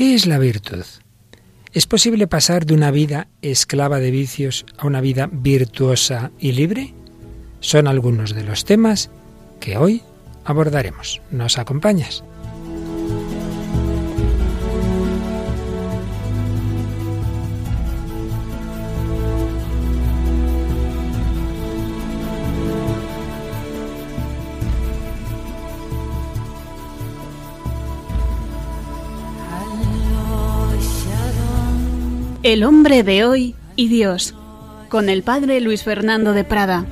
¿Qué es la virtud? ¿Es posible pasar de una vida esclava de vicios a una vida virtuosa y libre? Son algunos de los temas que hoy abordaremos. ¿Nos acompañas? El hombre de hoy y Dios, con el padre Luis Fernando de Prada.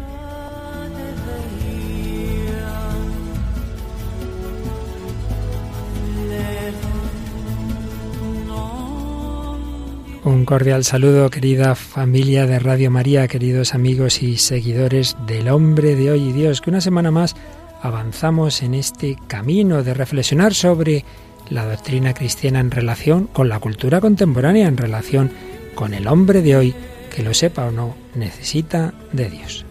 Un cordial saludo, querida familia de Radio María, queridos amigos y seguidores del hombre de hoy y Dios, que una semana más avanzamos en este camino de reflexionar sobre la doctrina cristiana en relación con la cultura contemporánea, en relación con el hombre de hoy, que lo sepa o no, necesita de Dios.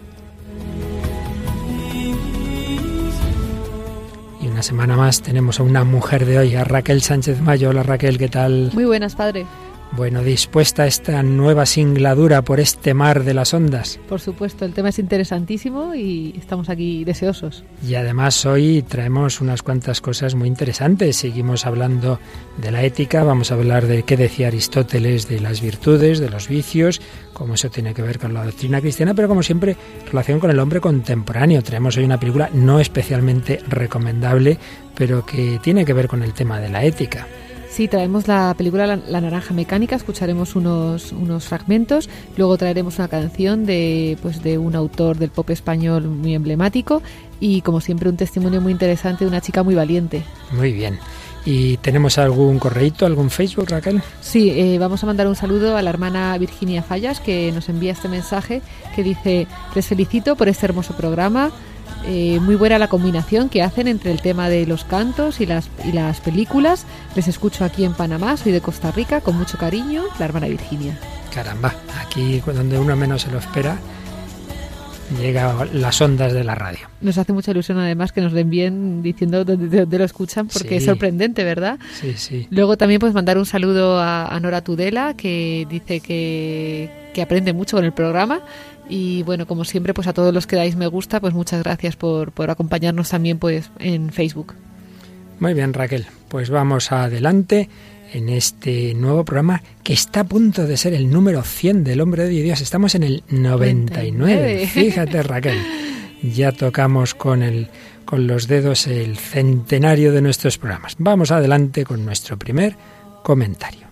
Y una semana más tenemos a una mujer de hoy, a Raquel Sánchez Mayo. Hola Raquel, ¿qué tal? Muy buenas, padre. Bueno, dispuesta esta nueva singladura por este mar de las ondas. Por supuesto, el tema es interesantísimo y estamos aquí deseosos. Y además hoy traemos unas cuantas cosas muy interesantes. Seguimos hablando de la ética, vamos a hablar de qué decía Aristóteles de las virtudes, de los vicios, cómo eso tiene que ver con la doctrina cristiana, pero como siempre, relación con el hombre contemporáneo. Traemos hoy una película no especialmente recomendable, pero que tiene que ver con el tema de la ética. Sí, traemos la película La, Naranja Mecánica, escucharemos unos, unos fragmentos, luego traeremos una canción de, pues, de un autor del pop español muy emblemático y como siempre un testimonio muy interesante de una chica muy valiente. Muy bien. ¿Y tenemos algún correíto, algún Facebook, Raquel? Sí, eh, vamos a mandar un saludo a la hermana Virginia Fallas que nos envía este mensaje que dice, les felicito por este hermoso programa. Eh, muy buena la combinación que hacen entre el tema de los cantos y las, y las películas. Les escucho aquí en Panamá, soy de Costa Rica, con mucho cariño, la hermana Virginia. Caramba, aquí donde uno menos se lo espera, llega las ondas de la radio. Nos hace mucha ilusión además que nos den bien diciendo dónde, lo escuchan porque es sorprendente, ¿verdad? Sí, sí. Luego también pues mandar un saludo a, Nora Tudela que dice que, que aprende mucho con el programa y bueno, como siempre, pues a todos los que dais me gusta, pues muchas gracias por, por acompañarnos también pues en Facebook. Muy bien, Raquel. Pues vamos adelante en este nuevo programa que está a punto de ser el número 100 del Hombre de Dios. Estamos en el 99. Fíjate, Raquel. Ya tocamos con el con los dedos el centenario de nuestros programas. Vamos adelante con nuestro primer comentario.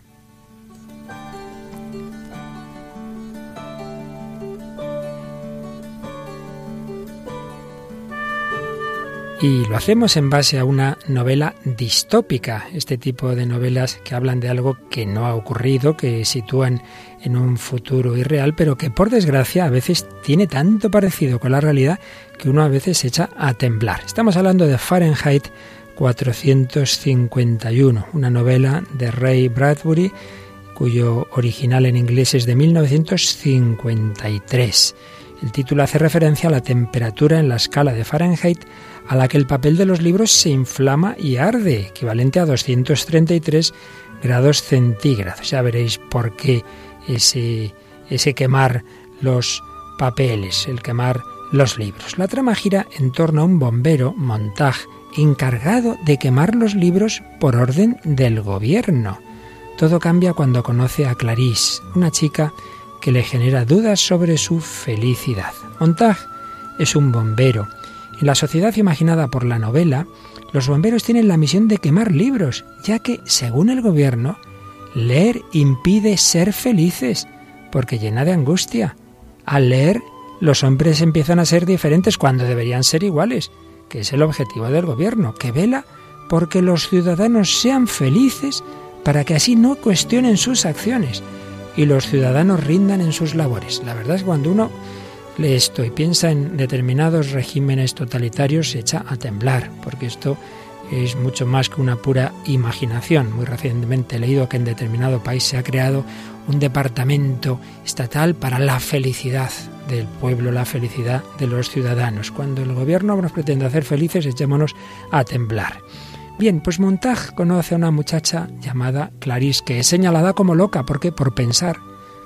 Y lo hacemos en base a una novela distópica, este tipo de novelas que hablan de algo que no ha ocurrido, que sitúan en un futuro irreal, pero que por desgracia a veces tiene tanto parecido con la realidad que uno a veces se echa a temblar. Estamos hablando de Fahrenheit 451, una novela de Ray Bradbury cuyo original en inglés es de 1953. El título hace referencia a la temperatura en la escala de Fahrenheit a la que el papel de los libros se inflama y arde, equivalente a 233 grados centígrados. Ya veréis por qué ese, ese quemar los papeles, el quemar los libros. La trama gira en torno a un bombero, Montag, encargado de quemar los libros por orden del gobierno. Todo cambia cuando conoce a Clarice, una chica que le genera dudas sobre su felicidad. Montag es un bombero en la sociedad imaginada por la novela, los bomberos tienen la misión de quemar libros, ya que, según el gobierno, leer impide ser felices, porque llena de angustia. Al leer, los hombres empiezan a ser diferentes cuando deberían ser iguales, que es el objetivo del gobierno, que vela porque los ciudadanos sean felices para que así no cuestionen sus acciones y los ciudadanos rindan en sus labores. La verdad es que cuando uno lee esto y piensa en determinados regímenes totalitarios, se echa a temblar, porque esto es mucho más que una pura imaginación. Muy recientemente he leído que en determinado país se ha creado un departamento estatal para la felicidad del pueblo, la felicidad de los ciudadanos. Cuando el gobierno nos pretende hacer felices, echémonos a temblar. Bien, pues Montag conoce a una muchacha llamada Clarice, que es señalada como loca, porque por pensar,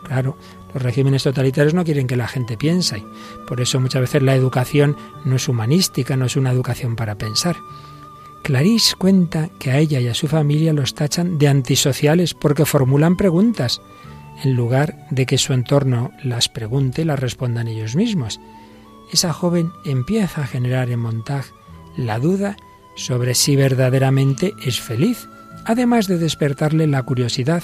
claro, los regímenes totalitarios no quieren que la gente piense. Por eso muchas veces la educación no es humanística, no es una educación para pensar. Clarice cuenta que a ella y a su familia los tachan de antisociales porque formulan preguntas, en lugar de que su entorno las pregunte y las respondan ellos mismos. Esa joven empieza a generar en Montag la duda sobre si verdaderamente es feliz, además de despertarle la curiosidad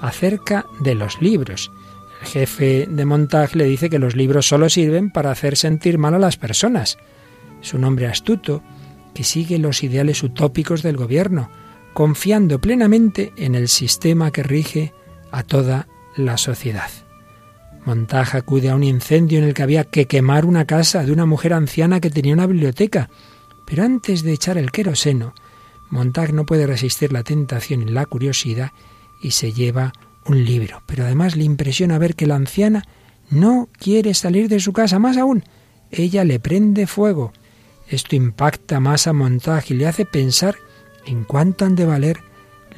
acerca de los libros. El jefe de Montag le dice que los libros solo sirven para hacer sentir mal a las personas. Es un hombre astuto que sigue los ideales utópicos del gobierno, confiando plenamente en el sistema que rige a toda la sociedad. Montag acude a un incendio en el que había que quemar una casa de una mujer anciana que tenía una biblioteca pero antes de echar el queroseno, Montag no puede resistir la tentación y la curiosidad y se lleva un libro. Pero además le impresiona ver que la anciana no quiere salir de su casa, más aún, ella le prende fuego. Esto impacta más a Montag y le hace pensar en cuánto han de valer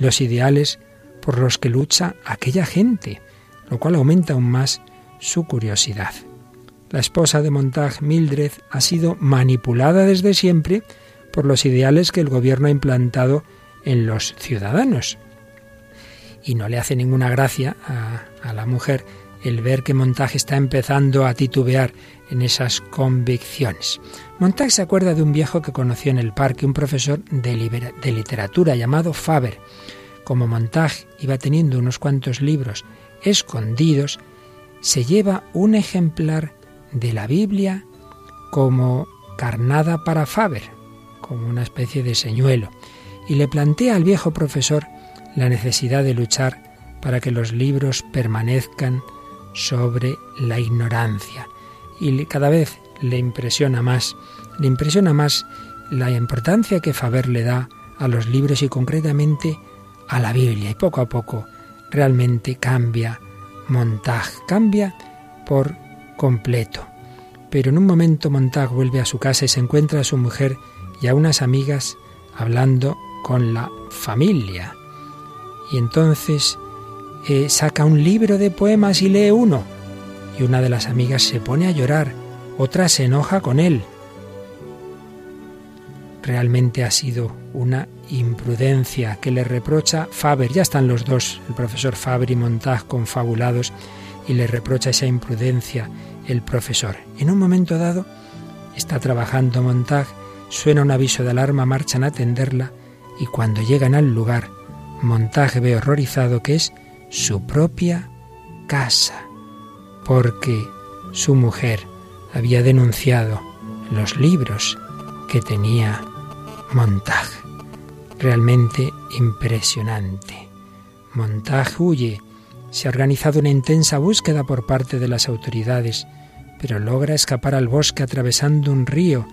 los ideales por los que lucha aquella gente, lo cual aumenta aún más su curiosidad. La esposa de Montag, Mildred, ha sido manipulada desde siempre por los ideales que el gobierno ha implantado en los ciudadanos. Y no le hace ninguna gracia a, la mujer el ver que Montag está empezando a titubear en esas convicciones. Montag se acuerda de un viejo que conoció en el parque, un profesor de, de literatura llamado Faber. Como Montag iba teniendo unos cuantos libros escondidos, se lleva un ejemplar de la Biblia como carnada para Faber, como una especie de señuelo, y le plantea al viejo profesor la necesidad de luchar para que los libros permanezcan sobre la ignorancia. Y cada vez le impresiona más, le impresiona más la importancia que Faber le da a los libros y concretamente a la Biblia. Y poco a poco realmente cambia Montag, cambia por completo. Pero en un momento Montag vuelve a su casa y se encuentra a su mujer y a unas amigas hablando con la familia. Y entonces eh, saca un libro de poemas y lee uno. Y una de las amigas se pone a llorar, otra se enoja con él. Realmente ha sido una imprudencia que le reprocha Faber. Ya están los dos, el profesor Faber y Montag, confabulados, y le reprocha esa imprudencia el profesor. En un momento dado, está trabajando Montag, suena un aviso de alarma, marchan a atenderla y cuando llegan al lugar, Montag ve horrorizado que es su propia casa, porque su mujer había denunciado los libros que tenía Montag. Realmente impresionante. Montag huye. Se ha organizado una intensa búsqueda por parte de las autoridades pero logra escapar al bosque atravesando un río,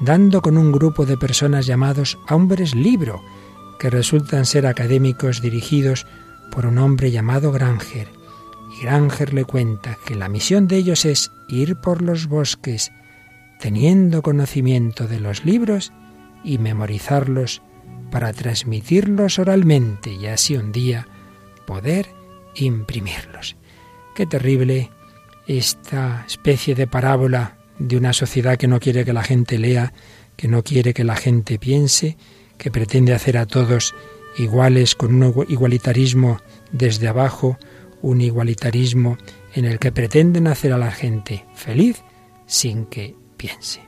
dando con un grupo de personas llamados hombres libro, que resultan ser académicos dirigidos por un hombre llamado Granger. Y Granger le cuenta que la misión de ellos es ir por los bosques, teniendo conocimiento de los libros y memorizarlos para transmitirlos oralmente y así un día poder imprimirlos. Qué terrible esta especie de parábola de una sociedad que no quiere que la gente lea, que no quiere que la gente piense, que pretende hacer a todos iguales con un igualitarismo desde abajo, un igualitarismo en el que pretenden hacer a la gente feliz sin que piense.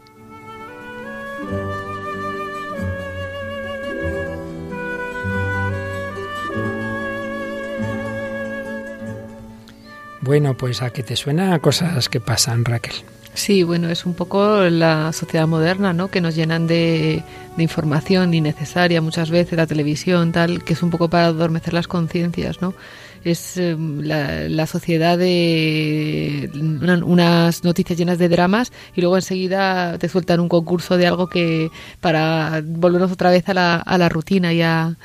Bueno, pues a que te suena cosas que pasan, Raquel. Sí, bueno, es un poco la sociedad moderna, ¿no? Que nos llenan de, información innecesaria muchas veces, la televisión, tal, que es un poco para adormecer las conciencias, ¿no? Es em, la, sociedad de unas noticias llenas de dramas y luego enseguida te sueltan un concurso de algo que para volvernos otra vez a la, a la rutina y a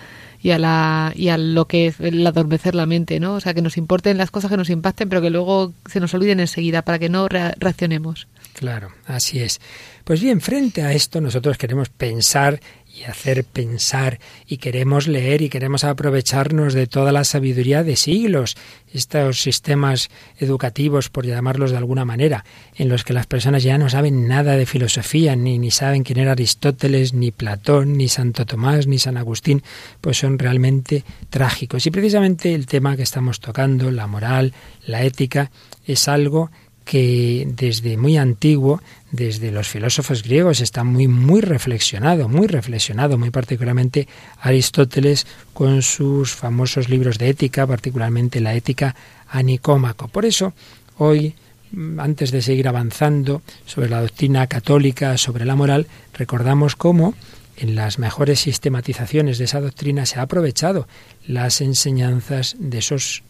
y a, la, y a lo que es el adormecer la mente, ¿no? O sea, que nos importen las cosas que nos impacten, pero que luego se nos olviden enseguida para que no reaccionemos. Claro, así es. Pues bien, frente a esto nosotros queremos pensar y hacer pensar y queremos leer y queremos aprovecharnos de toda la sabiduría de siglos, estos sistemas educativos, por llamarlos de alguna manera, en los que las personas ya no saben nada de filosofía, ni, ni saben quién era Aristóteles, ni Platón, ni Santo Tomás, ni San Agustín, pues son realmente trágicos. Y precisamente el tema que estamos tocando, la moral, la ética, es algo que desde muy antiguo, desde los filósofos griegos, está muy, muy reflexionado, muy reflexionado, muy particularmente Aristóteles con sus famosos libros de ética, particularmente la ética a Nicómaco. Por eso, hoy, mm, antes de seguir avanzando sobre la doctrina católica, sobre la moral, recordamos cómo en las mejores sistematizaciones de esa doctrina se ha aprovechado las enseñanzas de esos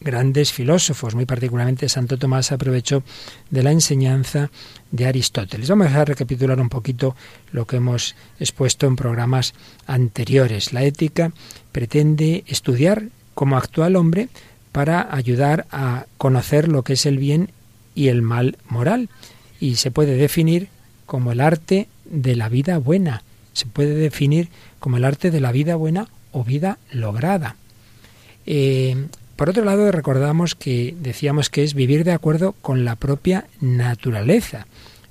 grandes filósofos, muy particularmente Santo Tomás aprovechó de la enseñanza de Aristóteles. Vamos a recapitular un poquito lo que hemos expuesto en programas anteriores. La ética pretende estudiar cómo actúa el hombre para ayudar a conocer lo que es el bien y el mal moral y se puede definir como el arte de la vida buena. Se puede definir como el arte de la vida buena o vida lograda. Eh, por otro lado, recordamos que decíamos que es vivir de acuerdo con la propia naturaleza.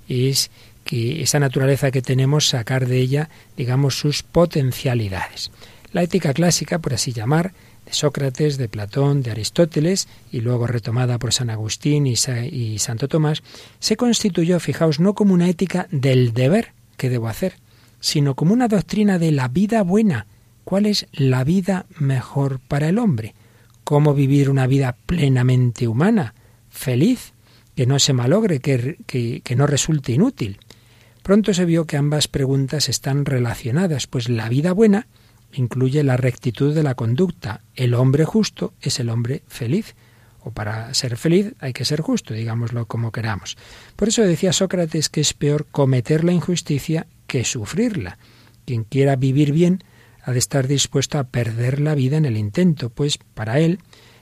Es que esa naturaleza que tenemos, sacar de ella, digamos, sus potencialidades. La ética clásica, por así llamar, de Sócrates, de Platón, de Aristóteles, y luego retomada por San Agustín y, y Santo Tomás, se constituyó, fijaos, no como una ética del deber que debo hacer, sino como una doctrina de la vida buena. ¿Cuál es la vida mejor para el hombre? Cómo vivir una vida plenamente humana, feliz, que no se malogre, que, que, no resulte inútil. Pronto se vio que ambas preguntas están relacionadas, pues la vida buena incluye la rectitud de la conducta. El hombre justo es el hombre feliz. O para ser feliz hay que ser justo, digámoslo como queramos. Por eso decía Sócrates que es peor cometer la injusticia que sufrirla. Quien quiera vivir bien ha de estar dispuesto a perder la vida en el intento, pues para él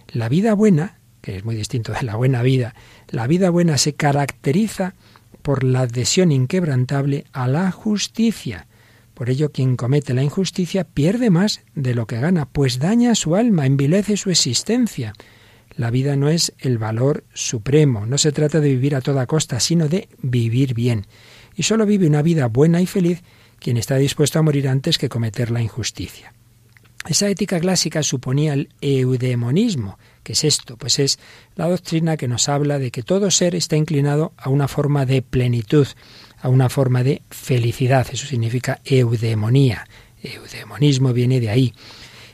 la vida buena, que es muy distinto de la buena vida, la vida buena se caracteriza por la adhesión inquebrantable a la justicia. Por ello, quien comete la injusticia pierde más de lo que gana, pues daña su alma, envilece su existencia. La vida no es el valor supremo, no se trata de vivir a toda costa, sino de vivir bien. Y sólo vive una vida buena y feliz quien está dispuesto a morir antes que cometer la injusticia. Esa ética clásica suponía el eudemonismo. ¿Qué es esto? Pues es la doctrina que nos habla de que todo ser está inclinado a una forma de plenitud, a una forma de felicidad. Eso significa eudemonía. Eudemonismo viene de ahí.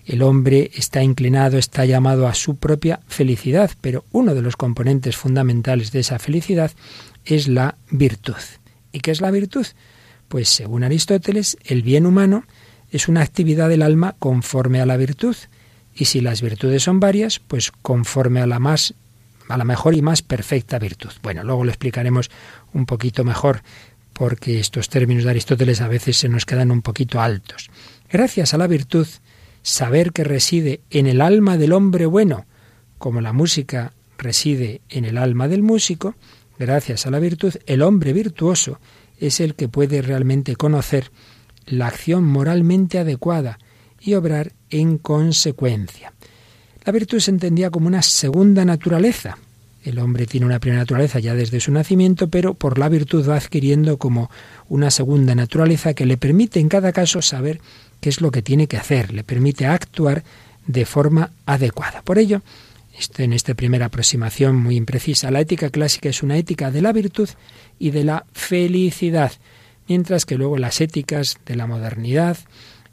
El hombre está inclinado, está llamado a su propia felicidad, pero uno de los componentes fundamentales de esa felicidad es la virtud. ¿Y qué es la virtud? Pues según Aristóteles, el bien humano es una actividad del alma conforme a la virtud, y si las virtudes son varias, pues conforme a la más a la mejor y más perfecta virtud. Bueno, luego lo explicaremos un poquito mejor porque estos términos de Aristóteles a veces se nos quedan un poquito altos. Gracias a la virtud, saber que reside en el alma del hombre bueno, como la música reside en el alma del músico, gracias a la virtud, el hombre virtuoso es el que puede realmente conocer la acción moralmente adecuada y obrar en consecuencia. La virtud se entendía como una segunda naturaleza. El hombre tiene una primera naturaleza ya desde su nacimiento, pero por la virtud va adquiriendo como una segunda naturaleza que le permite en cada caso saber qué es lo que tiene que hacer, le permite actuar de forma adecuada. Por ello, en esta primera aproximación muy imprecisa, la ética clásica es una ética de la virtud y de la felicidad, mientras que luego las éticas de la modernidad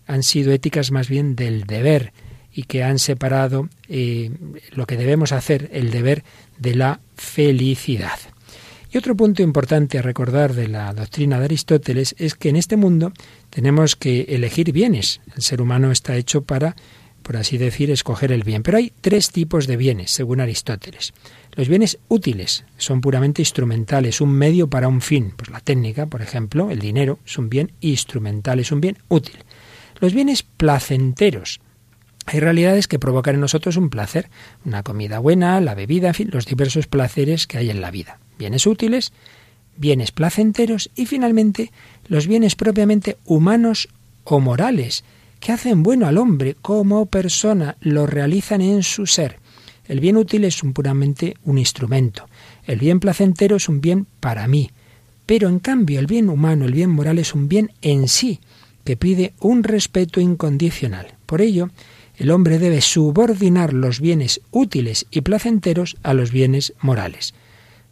han sido éticas más bien del deber y que han separado eh, lo que debemos hacer, el deber, de la felicidad. Y otro punto importante a recordar de la doctrina de Aristóteles es que en este mundo tenemos que elegir bienes. El ser humano está hecho para, por así decir, escoger el bien. Pero hay tres tipos de bienes, según Aristóteles. Los bienes útiles son puramente instrumentales, un medio para un fin. Pues la técnica, por ejemplo, el dinero, es un bien instrumental, es un bien útil. Los bienes placenteros. Hay realidades que provocan en nosotros un placer, una comida buena, la bebida, en fin, los diversos placeres que hay en la vida. Bienes útiles, bienes placenteros y finalmente los bienes propiamente humanos o morales, que hacen bueno al hombre como persona, lo realizan en su ser. El bien útil es puramente un instrumento. El bien placentero es un bien para mí. Pero en cambio el bien humano, el bien moral es un bien en sí, que pide un respeto incondicional. Por ello, el hombre debe subordinar los bienes útiles y placenteros a los bienes morales.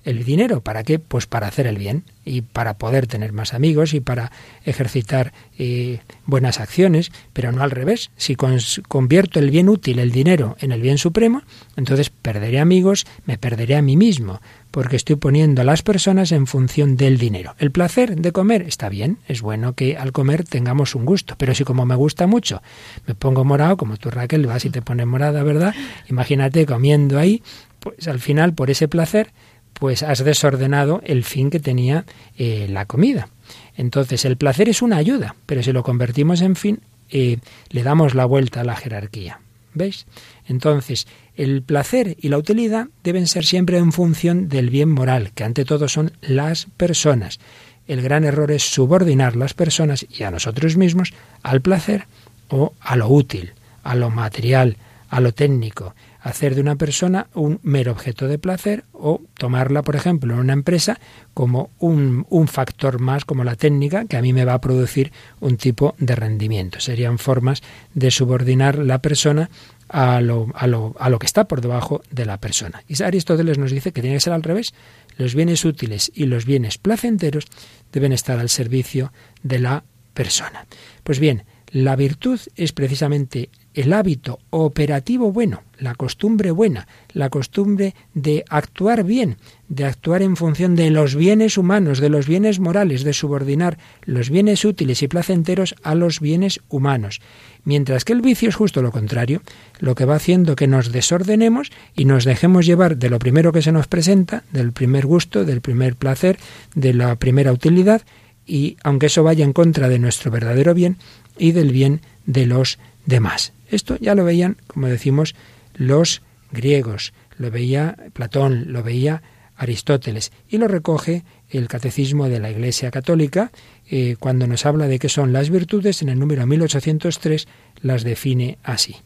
El dinero, ¿para qué? Pues para hacer el bien y para poder tener más amigos y para ejercitar eh, buenas acciones, pero no al revés. Si convierto el bien útil, el dinero, en el bien supremo, entonces perderé amigos, me perderé a mí mismo, porque estoy poniendo a las personas en función del dinero. El placer de comer está bien, es bueno que al comer tengamos un gusto, pero si como me gusta mucho me pongo morado, como tú Raquel vas y te pones morada, ¿verdad? Imagínate comiendo ahí, pues al final por ese placer pues has desordenado el fin que tenía eh, la comida. Entonces el placer es una ayuda, pero si lo convertimos en fin, eh, le damos la vuelta a la jerarquía. ¿Veis? Entonces, el placer y la utilidad deben ser siempre en función del bien moral, que ante todo son las personas. El gran error es subordinar las personas y a nosotros mismos al placer o a lo útil, a lo material, a lo técnico, hacer de una persona un mero objeto de placer o tomarla, por ejemplo, en una empresa como un, un, factor más, como la técnica, que a mí me va a producir un tipo de rendimiento. Serían formas de subordinar la persona a lo, a lo, a lo que está por debajo de la persona. Y Aristóteles nos dice que tiene que ser al revés. Los bienes útiles y los bienes placenteros deben estar al servicio de la persona. Pues bien, la virtud es precisamente el hábito operativo bueno, la costumbre buena, la costumbre de actuar bien, de actuar en función de los bienes humanos, de los bienes morales, de subordinar los bienes útiles y placenteros a los bienes humanos. Mientras que el vicio es justo lo contrario, lo que va haciendo que nos desordenemos y nos dejemos llevar de lo primero que se nos presenta, del primer gusto, del primer placer, de la primera utilidad, y aunque eso vaya en contra de nuestro verdadero bien y del bien de los demás. Esto ya lo veían, como decimos, los griegos, lo veía Platón, lo veía Aristóteles y lo recoge el Catecismo de la Iglesia Católica eh, cuando nos habla de qué son las virtudes, en el número 1803 las define así.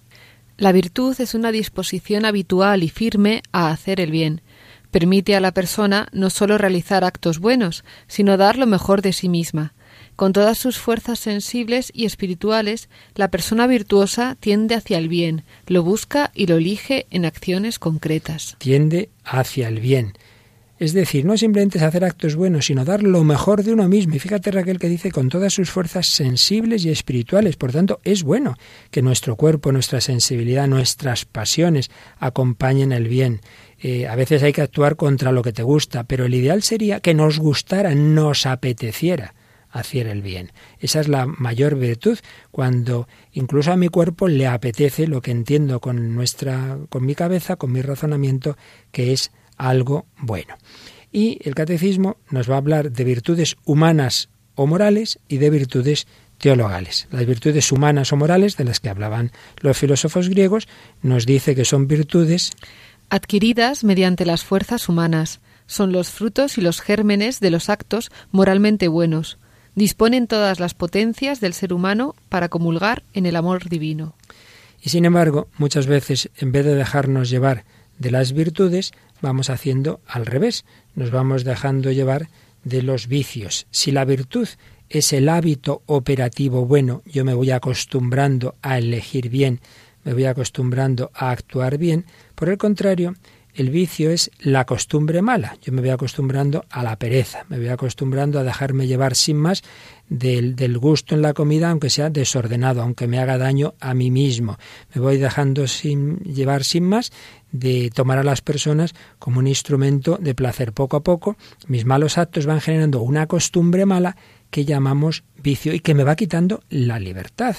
La virtud es una disposición habitual y firme a hacer el bien. Permite a la persona no sólo realizar actos buenos, sino dar lo mejor de sí misma. Con todas sus fuerzas sensibles y espirituales, la persona virtuosa tiende hacia el bien, lo busca y lo elige en acciones concretas. Tiende hacia el bien. Es decir, no simplemente es hacer actos buenos, sino dar lo mejor de uno mismo. Y fíjate Raquel que dice con todas sus fuerzas sensibles y espirituales. Por tanto, es bueno que nuestro cuerpo, nuestra sensibilidad, nuestras pasiones acompañen el bien. Eh, a veces hay que actuar contra lo que te gusta, pero el ideal sería que nos gustara, nos apeteciera hacer el bien. Esa es la mayor virtud cuando incluso a mi cuerpo le apetece lo que entiendo con nuestra con mi cabeza, con mi razonamiento que es algo bueno. Y el catecismo nos va a hablar de virtudes humanas o morales y de virtudes teologales. Las virtudes humanas o morales de las que hablaban los filósofos griegos nos dice que son virtudes adquiridas mediante las fuerzas humanas, son los frutos y los gérmenes de los actos moralmente buenos, disponen todas las potencias del ser humano para comulgar en el amor divino. Y sin embargo, muchas veces, en vez de dejarnos llevar de las virtudes, vamos haciendo al revés, nos vamos dejando llevar de los vicios. Si la virtud es el hábito operativo bueno, yo me voy acostumbrando a elegir bien, me voy acostumbrando a actuar bien, por el contrario, el vicio es la costumbre mala. Yo me voy acostumbrando a la pereza, me voy acostumbrando a dejarme llevar sin más del, del, gusto en la comida, aunque sea desordenado, aunque me haga daño a mí mismo. Me voy dejando sin llevar sin más de tomar a las personas como un instrumento de placer. Poco a poco, mis malos actos van generando una costumbre mala que llamamos vicio y que me va quitando la libertad,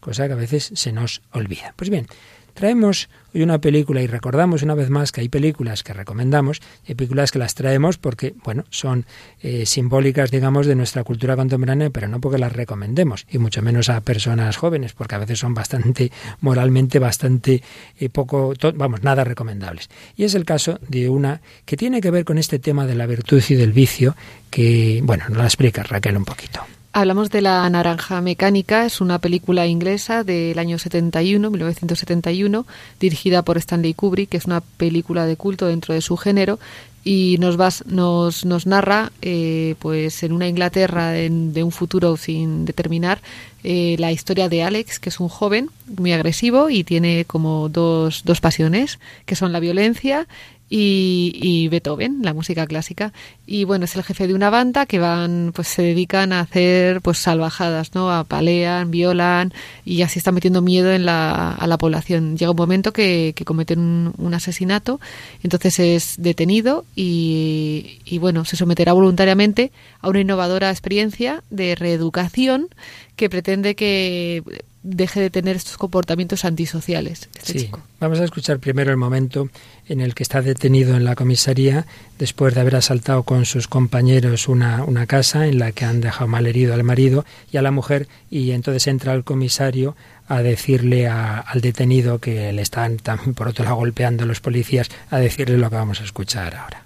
cosa que a veces se nos olvida. Pues bien, Traemos hoy una película y recordamos una vez más que hay películas que recomendamos hay películas que las traemos porque, bueno, son eh, simbólicas, digamos, de nuestra cultura contemporánea, pero no porque las recomendemos, y mucho menos a personas jóvenes, porque a veces son bastante, moralmente, bastante eh, poco, vamos, nada recomendables. Y es el caso de una que tiene que ver con este tema de la virtud y del vicio, que, bueno, nos la explica Raquel un poquito. Hablamos de La Naranja Mecánica, es una película inglesa del año 71, 1971, dirigida por Stanley Kubrick, que es una película de culto dentro de su género y nos, vas, nos, nos narra eh, pues en una Inglaterra de, de un futuro sin determinar eh, la historia de Alex, que es un joven muy agresivo y tiene como dos, dos pasiones, que son la violencia y, Beethoven, la música clásica. Y bueno, es el jefe de una banda que van, pues se dedican a hacer pues salvajadas, ¿no? Apalean, violan y así están metiendo miedo en la, a la población. Llega un momento que, que cometen un, un, asesinato, entonces es detenido y, y bueno, se someterá voluntariamente a una innovadora experiencia de reeducación que pretende que deje de tener estos comportamientos antisociales. Este sí. Vamos a escuchar primero el momento en el que está detenido en la comisaría después de haber asaltado con sus compañeros una, una casa en la que han dejado mal herido al marido y a la mujer y entonces entra el comisario a decirle a, al detenido que le están también por otro lado golpeando los policías a decirle lo que vamos a escuchar ahora.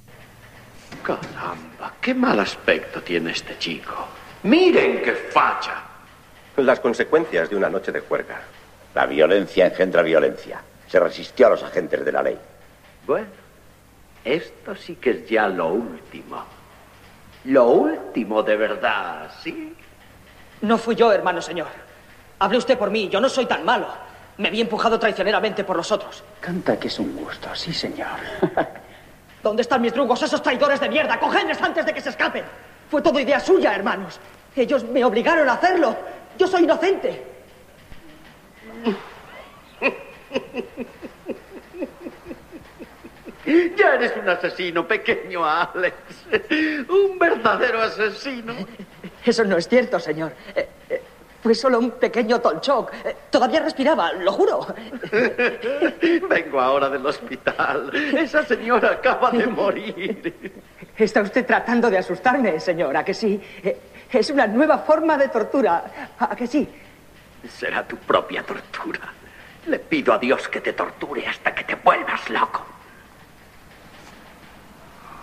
Caramba, qué mal aspecto tiene este chico. Miren qué facha. Las consecuencias de una noche de juerga. La violencia engendra violencia. Se resistió a los agentes de la ley. Bueno, esto sí que es ya lo último. Lo último de verdad, ¿sí? No fui yo, hermano señor. Hable usted por mí, yo no soy tan malo. Me vi empujado traicioneramente por los otros. Canta que es un gusto, sí, señor. ¿Dónde están mis drugos, esos traidores de mierda? ¡Cogedles antes de que se escapen! Fue todo idea suya, hermanos. Ellos me obligaron a hacerlo. Yo soy inocente. Ya eres un asesino pequeño, Alex. Un verdadero asesino. Eso no es cierto, señor. Eh, eh, fue solo un pequeño tolchoc. Eh, todavía respiraba, lo juro. Vengo ahora del hospital. Esa señora acaba de morir. Está usted tratando de asustarme, señora, que sí. Es una nueva forma de tortura. ¿A que sí? Será tu propia tortura. Le pido a Dios que te torture hasta que te vuelvas loco.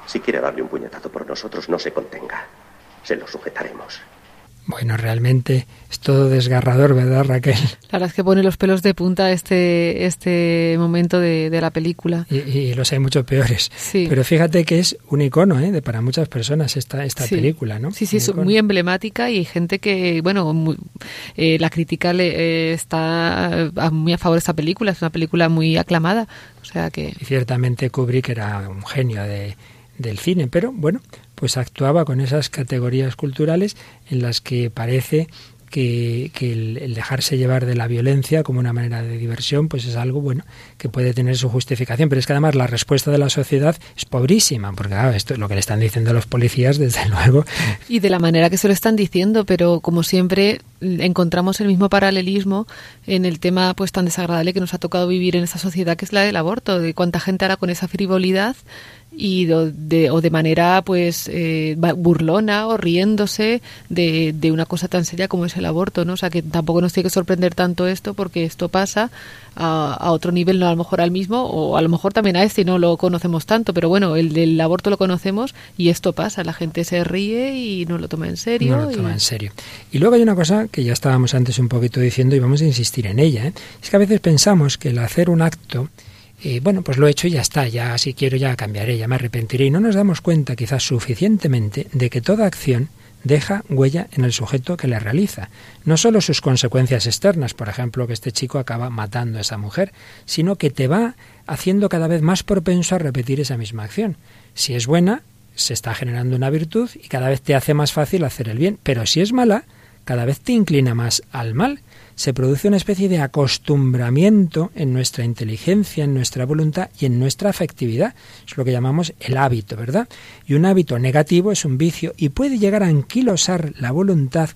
Si quiere darle un puñetazo por nosotros, no se contenga. Se lo sujetaremos. Bueno, realmente es todo desgarrador, ¿verdad, Raquel? La verdad es que pone los pelos de punta este, este momento de, de la película. Y, y, los hay mucho peores. Sí. Pero fíjate que es un icono ¿eh? de para muchas personas esta, esta Sí. película, ¿no? Sí, sí, es muy emblemática y hay gente que, bueno, muy- eh, la crítica le, eh, está muy a favor de esta película, es una película muy aclamada, o sea que... Y ciertamente Kubrick era un genio de, del cine, pero bueno, pues actuaba con esas categorías culturales en las que parece que, que el, el dejarse llevar de la violencia como una manera de diversión, pues es algo bueno que puede tener su justificación. Pero es que además la respuesta de la sociedad es pobrísima, porque claro, esto es lo que le están diciendo los policías, desde luego, Y de la manera que se lo están diciendo, pero como siempre encontramos el mismo paralelismo en el tema pues tan desagradable que nos ha tocado vivir en esta sociedad, que es la del aborto, de cuánta gente hará con esa frivolidad y de, o de manera pues eh, burlona o riéndose de, de una cosa tan seria como es el aborto, ¿no? O sea que tampoco nos tiene que sorprender tanto esto porque esto pasa a, a otro nivel, no a lo mejor al mismo o a lo mejor también a este y no lo conocemos tanto, pero bueno, el del aborto lo conocemos y esto pasa, la gente se ríe y no lo toma en serio. No lo y- toma en serio. Y luego hay una cosa que ya estábamos antes un poquito diciendo y vamos a insistir en ella. ¿eh? Es que a veces pensamos que el hacer un acto, eh, bueno, pues lo he hecho y ya está, ya si quiero ya cambiaré, ya me arrepentiré. Y no nos damos cuenta quizás suficientemente de que toda acción deja huella en el sujeto que la realiza. No solo sus consecuencias externas, por ejemplo, que este chico acaba matando a esa mujer, sino que te va haciendo cada vez más propenso a repetir esa misma acción. Si es buena, se está generando una virtud y cada vez te hace más fácil hacer el bien, pero si es mala, cada vez te inclina más al mal. Se produce una especie de acostumbramiento en nuestra inteligencia, en nuestra voluntad y en nuestra afectividad. Es lo que llamamos el hábito, ¿verdad? Y un hábito negativo es un vicio y puede llegar a anquilosar la voluntad,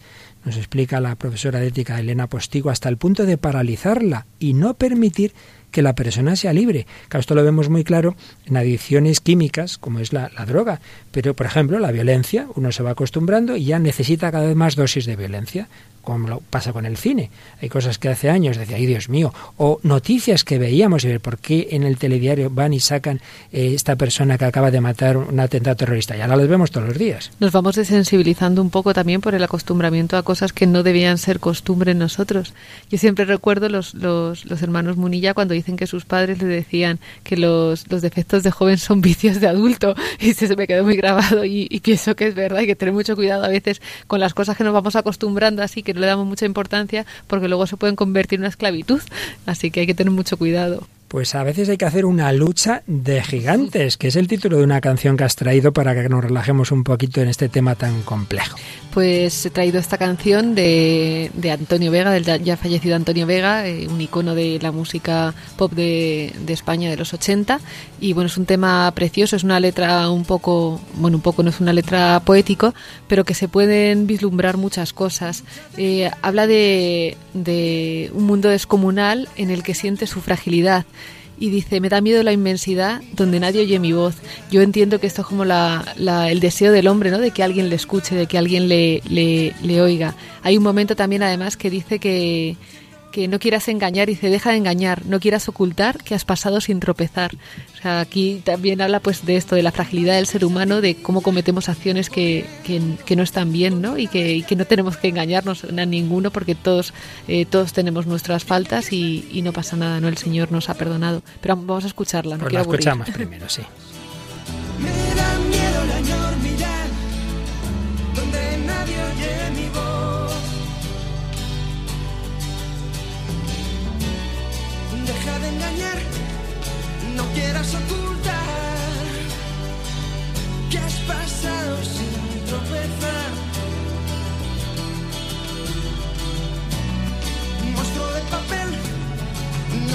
nos explica la profesora de ética Elena Postigo, hasta el punto de paralizarla y no permitir que la persona sea libre. Claro, esto lo vemos muy claro en adicciones químicas, como es la, la, droga. Pero, por ejemplo, la violencia, uno se va acostumbrando y ya necesita cada vez más dosis de violencia. Como lo pasa con el cine. Hay cosas que hace años decía, ay Dios mío, o noticias que veíamos y ver por qué en el telediario van y sacan eh, esta persona que acaba de matar un atentado terrorista. Y ahora las vemos todos los días. Nos vamos desensibilizando un poco también por el acostumbramiento a cosas que no debían ser costumbre en nosotros. Yo siempre recuerdo los, los, los hermanos Munilla cuando dicen que sus padres le decían que los, los defectos de joven son vicios de adulto y se me quedó muy grabado y, y pienso que es verdad, hay que tener mucho cuidado a veces con las cosas que nos vamos acostumbrando así, que le damos mucha importancia porque luego se pueden convertir en una esclavitud, así que hay que tener mucho cuidado. Pues a veces hay que hacer una lucha de gigantes, que es el título de una canción que has traído para que nos relajemos un poquito en este tema tan complejo. Pues he traído esta canción de, Antonio Vega, del ya- fallecido Antonio Vega, eh, un icono de la música pop de, España de los 80. Y bueno, es un tema precioso, es una letra un poco, bueno, un poco no es una letra poético, pero que se pueden vislumbrar muchas cosas. Eh, habla de un mundo descomunal en el que siente su fragilidad y dice, me da miedo la inmensidad donde nadie oye mi voz. Yo entiendo que esto es como la, la- el deseo del hombre, ¿no? De que alguien le escuche, de que alguien le, le, le oiga. Hay un momento también, además, que dice que, que no quieras engañar, dice, deja de engañar, no quieras ocultar que has pasado sin tropezar. O sea, aquí también habla pues de esto, de la fragilidad del ser humano, de cómo cometemos acciones que, que, que no están bien, ¿no? Y que, y que no tenemos que engañarnos a ninguno porque todos, eh, todos tenemos nuestras faltas y, y no pasa nada, ¿no? El Señor nos ha perdonado. Pero vamos a escucharla, no Pues la escuchamos primero, sí.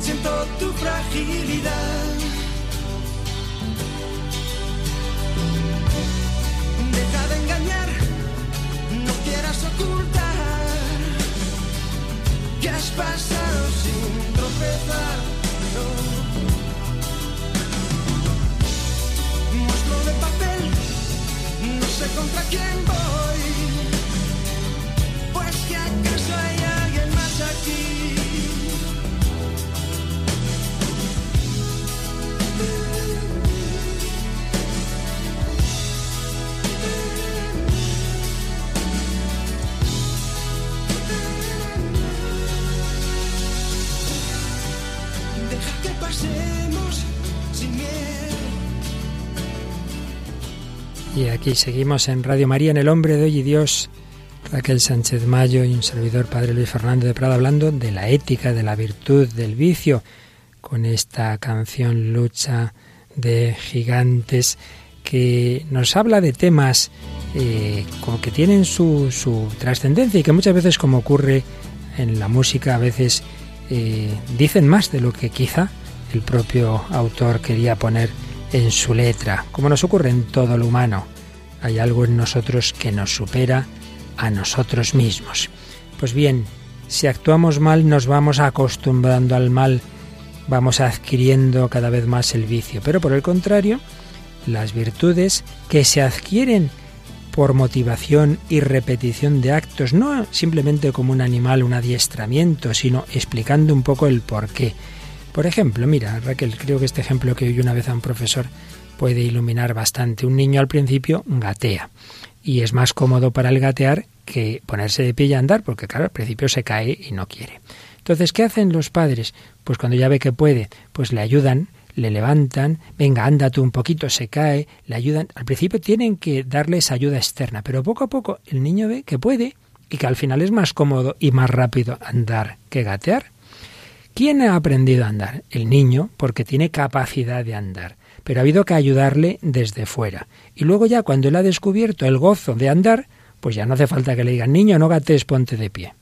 siento tu fragilidad. Aquí seguimos en Radio María, en El Hombre de Hoy y Dios, Raquel Sánchez Mayo y un servidor, Padre Luis Fernando de Prada, hablando de la ética, de la virtud, del vicio, con esta canción Lucha de Gigantes, que nos habla de temas eh, como que tienen su, su trascendencia y que muchas veces, como ocurre en la música, a veces eh, dicen más de lo que quizá el propio autor quería poner en su letra, como nos ocurre en todo lo humano. Hay algo en nosotros que nos supera a nosotros mismos. Pues bien, si actuamos mal nos vamos acostumbrando al mal, vamos adquiriendo cada vez más el vicio. Pero por el contrario, las virtudes que se adquieren por motivación y repetición de actos, no simplemente como un animal, un adiestramiento, sino explicando un poco el porqué. Por ejemplo, mira, Raquel, creo que este ejemplo que oí una vez a un profesor puede iluminar bastante. Un niño al principio gatea y es más cómodo para el gatear que ponerse de pie y andar, porque claro, al principio se cae y no quiere. Entonces, ¿qué hacen los padres? Pues cuando ya ve que puede, pues le ayudan, le levantan, venga, anda tú un poquito, se cae, le ayudan. Al principio tienen que darles ayuda externa, pero poco a poco el niño ve que puede y que al final es más cómodo y más rápido andar que gatear. ¿Quién ha aprendido a andar? El niño, porque tiene capacidad de andar, pero ha habido que ayudarle desde fuera. Y luego ya cuando él ha descubierto el gozo de andar, pues ya no hace falta que le digan, niño, no gates, ponte de pie.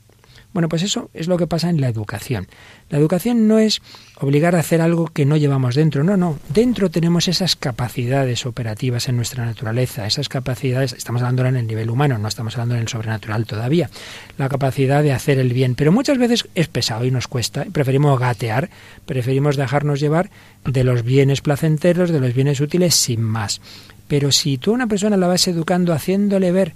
Bueno, pues eso es lo que pasa en la educación. La educación no es obligar a hacer algo que no llevamos dentro, no, no. Dentro tenemos esas capacidades operativas en nuestra naturaleza, esas capacidades, estamos hablando en el nivel humano, no estamos hablando en el sobrenatural todavía, la capacidad de hacer el bien. Pero muchas veces es pesado y nos cuesta, preferimos gatear, preferimos dejarnos llevar de los bienes placenteros, de los bienes útiles sin más. Pero si tú a una persona la vas educando haciéndole ver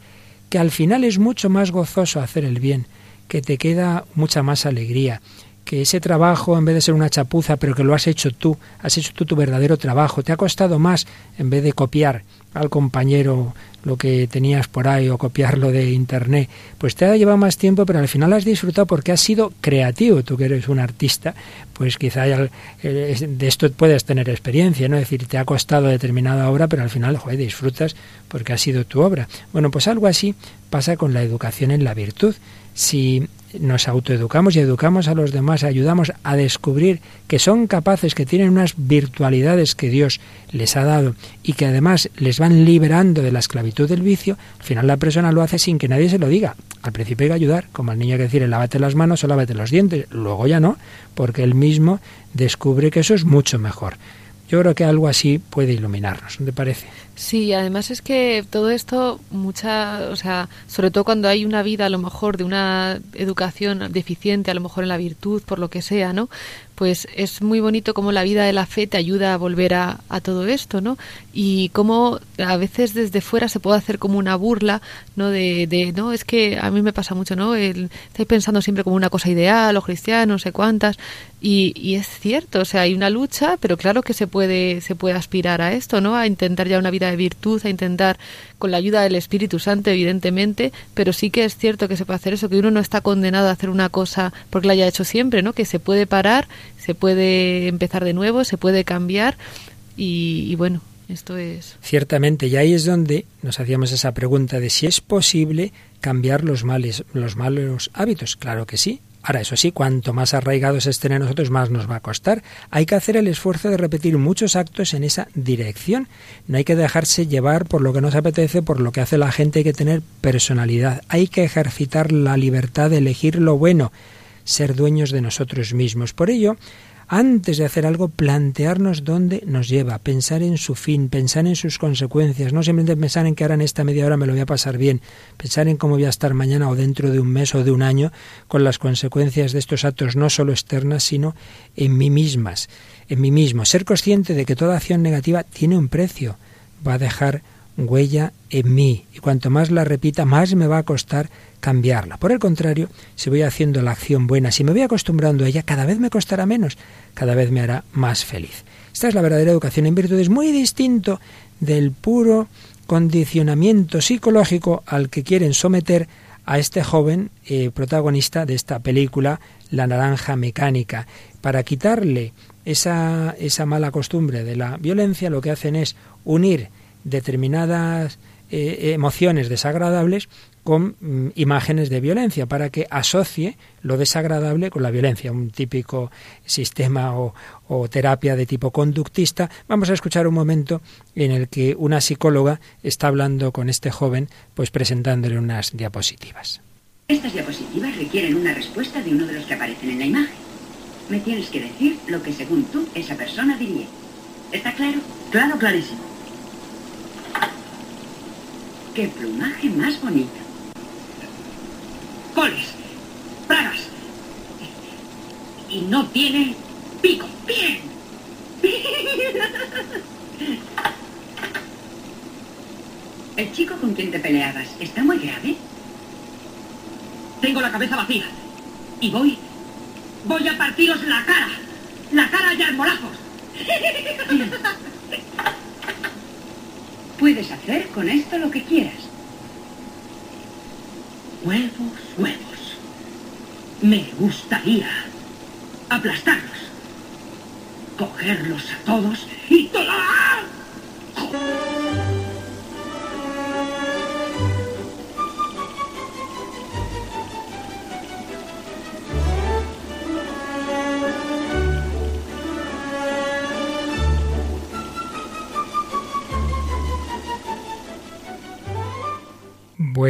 que al final es mucho más gozoso hacer el bien, que te queda mucha más alegría, que ese trabajo, en vez de ser una chapuza, pero que lo has hecho tú, has hecho tú tu verdadero trabajo, te ha costado más en vez de copiar al compañero lo que tenías por ahí o copiarlo de internet, pues te ha llevado más tiempo, pero al final has disfrutado porque has sido creativo. Tú que eres un artista, pues quizá eh, de esto puedes tener experiencia, ¿no? Es decir, te ha costado determinada obra, pero al final, joder, disfrutas porque ha sido tu obra. Bueno, pues algo así pasa con la educación en la virtud. Si nos autoeducamos y educamos a los demás, ayudamos a descubrir que son capaces, que tienen unas virtualidades que Dios les ha dado y que además les van liberando de la esclavitud del vicio, al final la persona lo hace sin que nadie se lo diga. Al principio hay que ayudar, como al niño que decir, lávate las manos o lávate los dientes, luego ya no, porque él mismo descubre que eso es mucho mejor. Yo creo que algo así puede iluminarnos, ¿no te parece? Sí, además es que todo esto, mucha, o sea, sobre todo cuando hay una vida a lo mejor de una educación deficiente, a lo mejor en la virtud, por lo que sea, ¿no? Pues es muy bonito cómo la vida de la fe te ayuda a volver a, a todo esto, ¿no? Y cómo a veces desde fuera se puede hacer como una burla, ¿no? De, de no, es que a mí me pasa mucho, ¿no? El, estáis pensando siempre como una cosa ideal, o cristiano, no sé cuántas, y, y es cierto, o sea, hay una lucha, pero claro que se puede, se puede aspirar a esto, ¿no? A intentar ya una vida de virtud, a intentar con la ayuda del Espíritu Santo, evidentemente, pero sí que es cierto que se puede hacer eso, que uno no está condenado a hacer una cosa porque la haya hecho siempre, ¿no? Que se puede parar, se puede empezar de nuevo, se puede cambiar y, y bueno, esto es. Ciertamente, y ahí es donde nos hacíamos esa pregunta de si es posible cambiar los males, los malos hábitos. Claro que sí, Ahora, eso sí, cuanto más arraigados estén en nosotros, más nos va a costar. Hay que hacer el esfuerzo de repetir muchos actos en esa dirección. No hay que dejarse llevar por lo que nos apetece, por lo que hace la gente. Hay que tener personalidad. Hay que ejercitar la libertad de elegir lo bueno, ser dueños de nosotros mismos. Por ello, antes de hacer algo, plantearnos dónde nos lleva, pensar en su fin, pensar en sus consecuencias, no simplemente pensar en que ahora en esta media hora me lo voy a pasar bien, pensar en cómo voy a estar mañana o dentro de un mes o de un año con las consecuencias de estos actos no solo externas, sino en mí mismas, en mí mismo. Ser consciente de que toda acción negativa tiene un precio, va a dejar huella en mí y cuanto más la repita, más me va a costar cambiarla. Por el contrario, si voy haciendo la acción buena, si me voy acostumbrando a ella, cada vez me costará menos, cada vez me hará más feliz. Esta es la verdadera educación en virtud, es muy distinto del puro condicionamiento psicológico al que quieren someter a este joven eh, protagonista de esta película, La Naranja Mecánica. Para quitarle esa, esa mala costumbre de la violencia, lo que hacen es unir determinadas eh, emociones desagradables con mm, imágenes de violencia para que asocie lo desagradable con la violencia, un típico sistema o, o, terapia de tipo conductista. Vamos a escuchar un momento en el que una psicóloga está hablando con este joven, pues presentándole unas diapositivas. Estas diapositivas requieren una respuesta de uno de los que aparecen en la imagen. Me tienes que decir lo que según tú esa persona diría. ¿Está claro? Claro, clarísimo. ¡Qué plumaje más bonito! coles, pragas. Y no tiene pico. Bien. El chico con quien te peleabas está muy grave. Tengo la cabeza vacía. Y voy. Voy a partiros la cara. La cara y armolazos. Puedes hacer con esto lo que quieras. Huevos, huevos. Me gustaría aplastarlos. Cogerlos a todos y toda.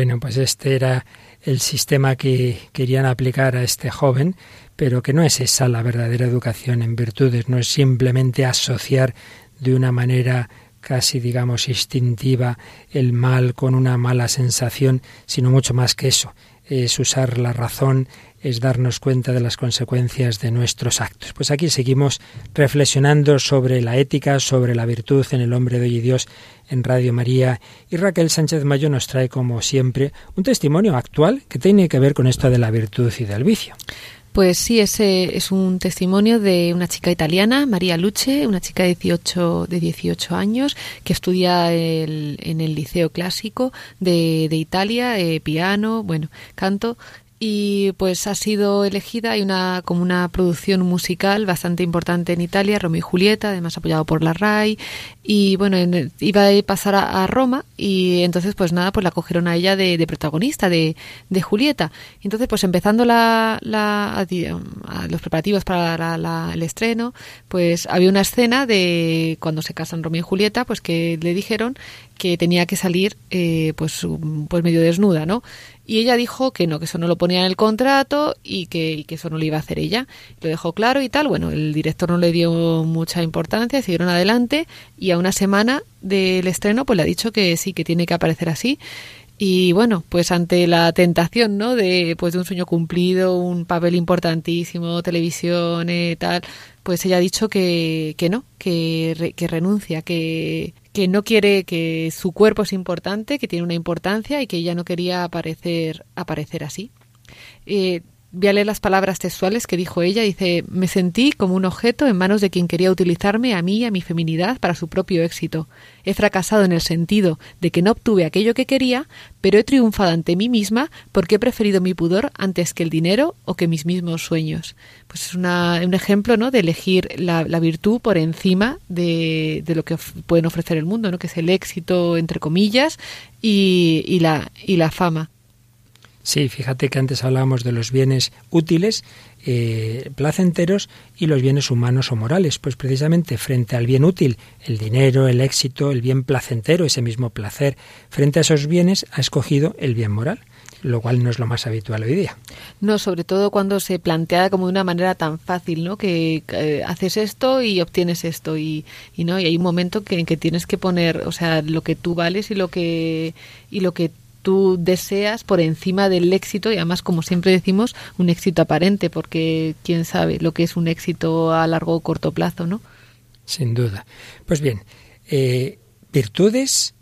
Bueno, pues este era el sistema que querían aplicar a este joven, pero que no es esa la verdadera educación en virtudes, no es simplemente asociar de una manera casi digamos instintiva el mal con una mala sensación, sino mucho más que eso. Es usar la razón, es darnos cuenta de las consecuencias de nuestros actos. Pues aquí seguimos reflexionando sobre la ética, sobre la virtud en el hombre de hoy y Dios en Radio María y Raquel Sánchez Mayo nos trae como siempre un testimonio actual que tiene que ver con esto de la virtud y del vicio. Pues sí, ese es un testimonio de una chica italiana, María Luce, una chica de 18, de 18 años que estudia el- en el Liceo Clásico de, de Italia, eh, piano, bueno, canto, y pues ha sido elegida, hay una como una producción musical bastante importante en Italia, Romeo y Julieta, además apoyado por la RAI, y bueno, en iba a pasar a, Roma y entonces pues nada, pues la cogieron a ella de, de protagonista, de, de Julieta. Entonces pues empezando la, la- los preparativos para la- la- el estreno, pues había una escena de cuando se casan Romeo y Julieta, pues que le dijeron que tenía que salir eh, pues, pues medio desnuda, ¿no? Y ella dijo que no, que eso no lo ponía en el contrato y que, y que eso no lo iba a hacer ella. Lo dejó claro y tal. Bueno, el director no le dio mucha importancia, siguieron adelante y a una semana del estreno pues le ha dicho que sí, que tiene que aparecer así. Y bueno, pues ante la tentación, ¿no? De, pues de un sueño cumplido, un papel importantísimo, televisión, eh, tal, pues ella ha dicho que, que no, que, re- que renuncia, que, que no quiere, que su cuerpo es importante, que tiene una importancia y que ella no quería aparecer, aparecer así. Eh, voy a leer las palabras textuales que dijo ella. Dice, me sentí como un objeto en manos de quien quería utilizarme a mí y a mi feminidad para su propio éxito. He fracasado en el sentido de que no obtuve aquello que quería, pero he triunfado ante mí misma porque he preferido mi pudor antes que el dinero o que mis mismos sueños. Pues es una- un ejemplo ¿no? de elegir la, virtud por encima de, de lo que pueden ofrecer el mundo, ¿no? que es el éxito, entre comillas, y, y la, y la fama. Sí, fíjate que antes hablábamos de los bienes útiles, eh, placenteros y los bienes humanos o morales. Pues precisamente frente al bien útil, el dinero, el éxito, el bien placentero, ese mismo placer, frente a esos bienes ha escogido el bien moral, lo cual no es lo más habitual hoy día. No, sobre todo cuando se plantea como de una manera tan fácil, ¿no? Que eh, haces esto y obtienes esto y, y no y hay un momento que, en que tienes que poner, o sea, lo que tú vales y lo que y lo que tú deseas por encima del éxito y además como siempre decimos un éxito aparente porque quién sabe lo que es un éxito a largo o corto plazo, ¿no? Sin duda. Pues bien, eh, virtudes,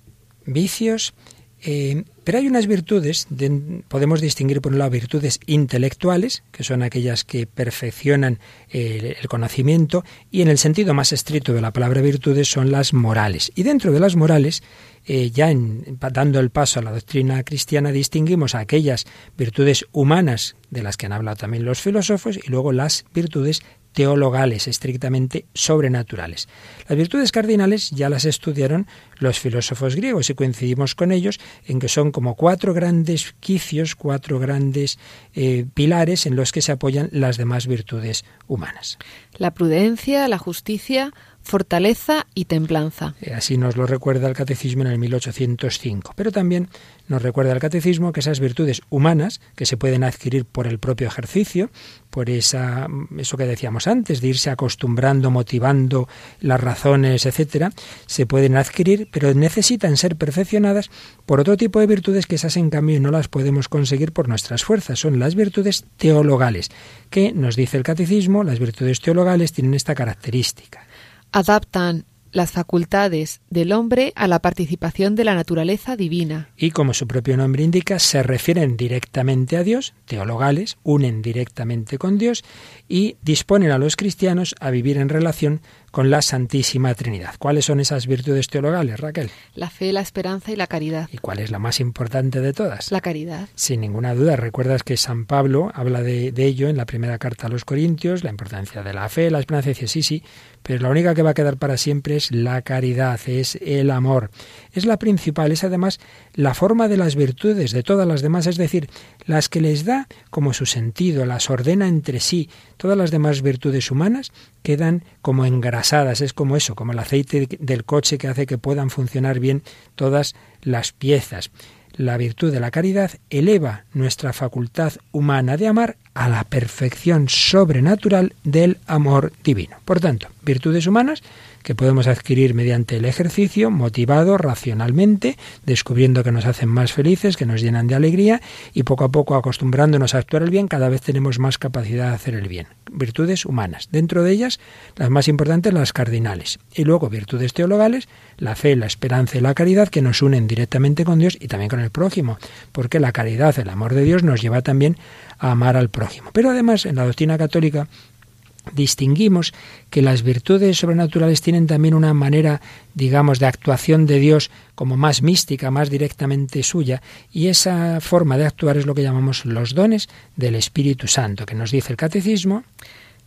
vicios, eh, pero hay unas virtudes, de- podemos distinguir por un lado virtudes intelectuales, que son aquellas que perfeccionan el, conocimiento, y en el sentido más estricto de la palabra virtudes son las morales. Y dentro de las morales, eh, ya en, dando el paso a la doctrina cristiana, distinguimos aquellas virtudes humanas, de las que han hablado también los filósofos, y luego las virtudes teologales, estrictamente sobrenaturales. Las virtudes cardinales ya las estudiaron los filósofos griegos y coincidimos con ellos en que son como cuatro grandes quicios, cuatro grandes eh, pilares en los que se apoyan las demás virtudes humanas. La prudencia, la justicia, fortaleza y templanza. Eh, Así nos lo recuerda el catecismo en el 1805. Pero también nos recuerda el catecismo que esas virtudes humanas, que se pueden adquirir por el propio ejercicio, por esa, eso que decíamos antes, de irse acostumbrando, motivando las razones, etcétera, se pueden adquirir, pero necesitan ser perfeccionadas por otro tipo de virtudes que esas en cambio no las podemos conseguir por nuestras fuerzas. Son las virtudes teologales, que nos dice el catecismo, las virtudes teologales tienen esta característica. Adaptan las facultades del hombre a la participación de la naturaleza divina. y como su propio nombre indica, se refieren directamente a Dios, teologales, unen directamente con Dios y disponen a los cristianos a vivir en relación con la Santísima Trinidad. ¿Cuáles son esas virtudes teologales, Raquel? La fe, la esperanza y la caridad. ¿Y cuál es la más importante de todas? La caridad. Sin ninguna duda, recuerdas que San Pablo habla de, de ello en la primera carta a los Corintios, la importancia de la fe, la esperanza, y dice sí, sí, pero la única que va a quedar para siempre es la caridad, es el amor. Es la principal, es además la forma de las virtudes, de todas las demás, es decir, las que les da como su sentido, las ordena entre sí. Todas las demás virtudes humanas quedan como es como eso, como el aceite del coche que hace que puedan funcionar bien todas las piezas. la virtud de la caridad eleva nuestra facultad humana de amar a la perfección sobrenatural del amor divino. Por tanto, virtudes humanas que podemos adquirir mediante el ejercicio, motivado racionalmente, descubriendo que nos hacen más felices, que nos llenan de alegría y poco a poco acostumbrándonos a actuar el bien, cada vez tenemos más capacidad de hacer el bien. Virtudes humanas. Dentro de ellas, las más importantes, las cardinales. Y luego virtudes teologales, la fe, la esperanza y la caridad, que nos unen directamente con Dios y también con el prójimo, porque la caridad, el amor de Dios, nos lleva también a amar al prójimo. Pero además, en la doctrina católica, distinguimos que las virtudes sobrenaturales tienen también una manera, digamos, de actuación de Dios como más mística, más directamente suya, y esa forma de actuar es lo que llamamos los dones del Espíritu Santo, que nos dice el catecismo.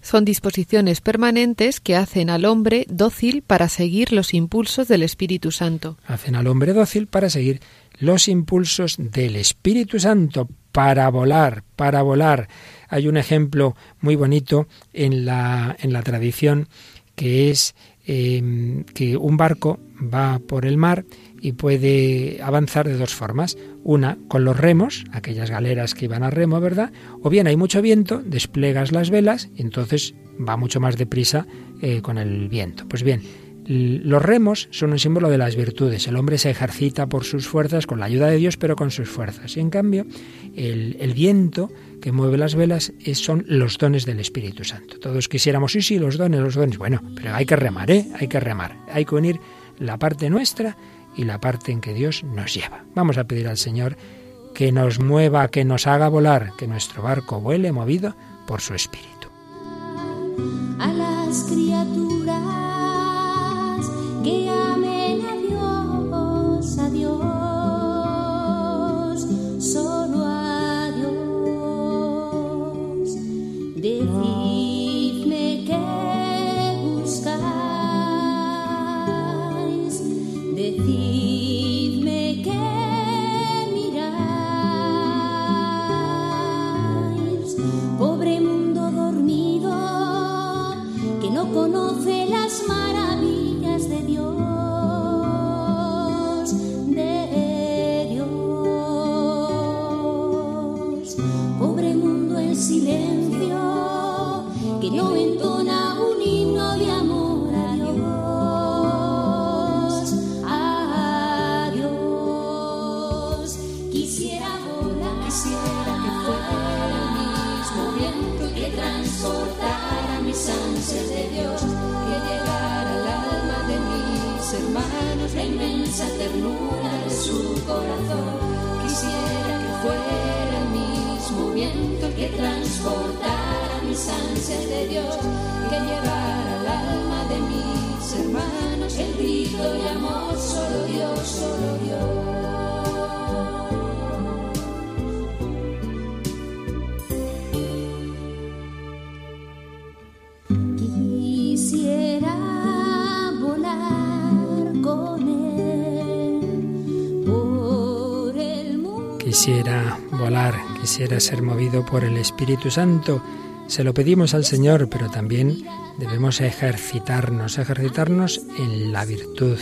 Son disposiciones permanentes que hacen al hombre dócil para seguir los impulsos del Espíritu Santo. Hacen al hombre dócil para seguir los impulsos del Espíritu Santo, para volar, para volar. Hay un ejemplo muy bonito en la, en la tradición que es eh, que un barco va por el mar y puede avanzar de dos formas. Una con los remos, aquellas galeras que iban a remo, ¿verdad? O bien hay mucho viento, desplegas las velas y entonces va mucho más deprisa eh, con el viento. Pues bien, los remos son un símbolo de las virtudes. El hombre se ejercita por sus fuerzas, con la ayuda de Dios, pero con sus fuerzas. Y en cambio, el, viento que mueve las velas es, son los dones del Espíritu Santo. Todos quisiéramos, sí, sí, los dones, los dones. Bueno, pero hay que remar, ¿eh? Hay que remar. Hay que unir la parte nuestra y la parte en que Dios nos lleva. Vamos a pedir al Señor que nos mueva, que nos haga volar, que nuestro barco vuele movido por su Espíritu. A las criaturas que amen a Dios, a Dios, solo silencio que transportara mis ansias de Dios, que llevara al alma de mis hermanos el grito de amor, solo Dios, solo Dios. Quisiera volar quisiera ser movido por el Espíritu Santo. Se lo pedimos al Señor, pero también debemos ejercitarnos, ejercitarnos en la virtud,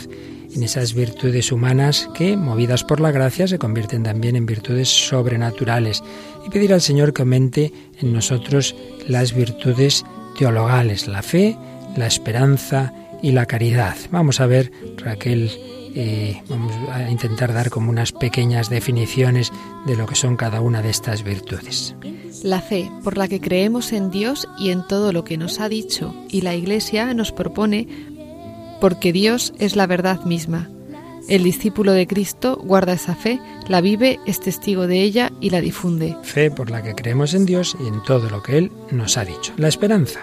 en esas virtudes humanas que, movidas por la gracia, se convierten también en virtudes sobrenaturales. Y pedir al Señor que aumente en nosotros las virtudes teologales, la fe, la esperanza y la caridad. Vamos a ver, Raquel, eh, vamos a intentar dar como unas pequeñas definiciones de lo que son cada una de estas virtudes. La fe, por la que creemos en Dios y en todo lo que nos ha dicho, y la Iglesia nos propone porque Dios es la verdad misma. El discípulo de Cristo guarda esa fe, la vive, es testigo de ella y la difunde. Fe por la que creemos en Dios y en todo lo que Él nos ha dicho. La esperanza.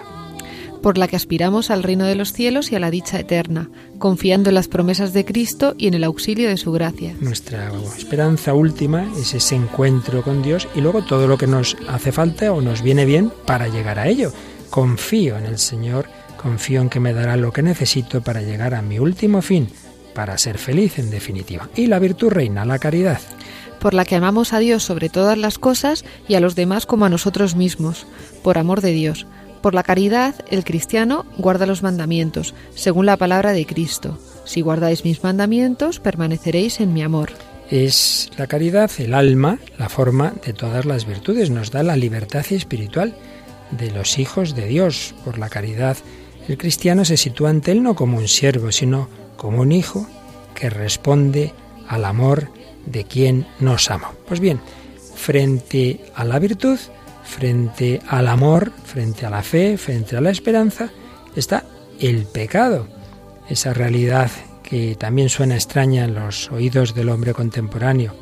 Por la que aspiramos al reino de los cielos y a la dicha eterna, confiando en las promesas de Cristo y en el auxilio de su gracia. Nuestra esperanza última es ese encuentro con Dios y luego todo lo que nos hace falta o nos viene bien para llegar a ello. Confío en el Señor, confío en que me dará lo que necesito para llegar a mi último fin, para ser feliz en definitiva. Y la virtud reina, la caridad por la que amamos a Dios sobre todas las cosas y a los demás como a nosotros mismos, por amor de Dios. Por la caridad, el cristiano guarda los mandamientos, según la palabra de Cristo. Si guardáis mis mandamientos, permaneceréis en mi amor. Es la caridad, el alma, la forma de todas las virtudes. Nos da la libertad espiritual de los hijos de Dios. Por la caridad, el cristiano se sitúa ante él no como un siervo, sino como un hijo que responde al amor de quien nos ama. Pues bien, frente a la virtud, frente al amor, frente a la fe, frente a la esperanza, está el pecado, esa realidad que también suena extraña en los oídos del hombre contemporáneo,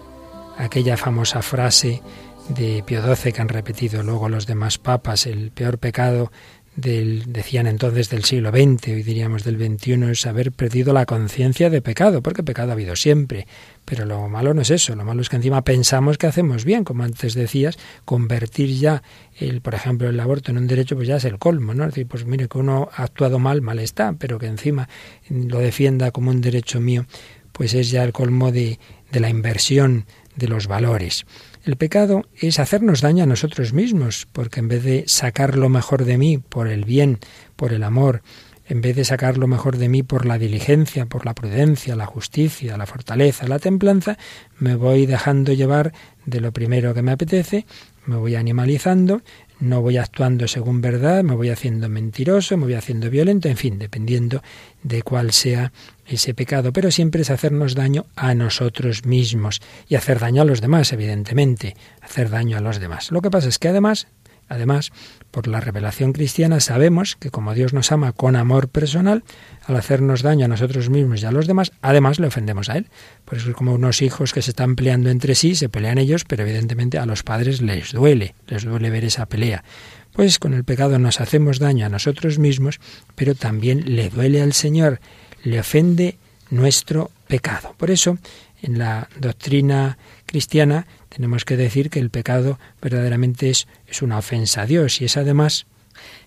aquella famosa frase de Pío XII que han repetido luego los demás papas, el peor pecado del, decían entonces del siglo XX, hoy diríamos del XXI, es haber perdido la conciencia de pecado, porque pecado ha habido siempre. Pero lo malo no es eso, lo malo es que encima pensamos que hacemos bien, como antes decías, convertir ya, el, por ejemplo, el aborto en un derecho, pues ya es el colmo, ¿no? Es decir, pues mire, que uno ha actuado mal, mal está, pero que encima lo defienda como un derecho mío, pues es ya el colmo de, de la inversión de los valores. El pecado es hacernos daño a nosotros mismos, porque en vez de sacar lo mejor de mí por el bien, por el amor, en vez de sacar lo mejor de mí por la diligencia, por la prudencia, la justicia, la fortaleza, la templanza, me voy dejando llevar de lo primero que me apetece, me voy animalizando, no voy actuando según verdad, me voy haciendo mentiroso, me voy haciendo violento, en fin, dependiendo de cuál sea ese pecado, pero siempre es hacernos daño a nosotros mismos y hacer daño a los demás, evidentemente, hacer daño a los demás. Lo que pasa es que además, además, por la revelación cristiana sabemos que como Dios nos ama con amor personal, al hacernos daño a nosotros mismos y a los demás, además le ofendemos a Él. Por eso es como unos hijos que se están peleando entre sí, se pelean ellos, pero evidentemente a los padres les duele, les duele ver esa pelea. Pues con el pecado nos hacemos daño a nosotros mismos, pero también le duele al Señor le ofende nuestro pecado. Por eso, en la doctrina cristiana tenemos que decir que el pecado verdaderamente es, es una ofensa a Dios y es además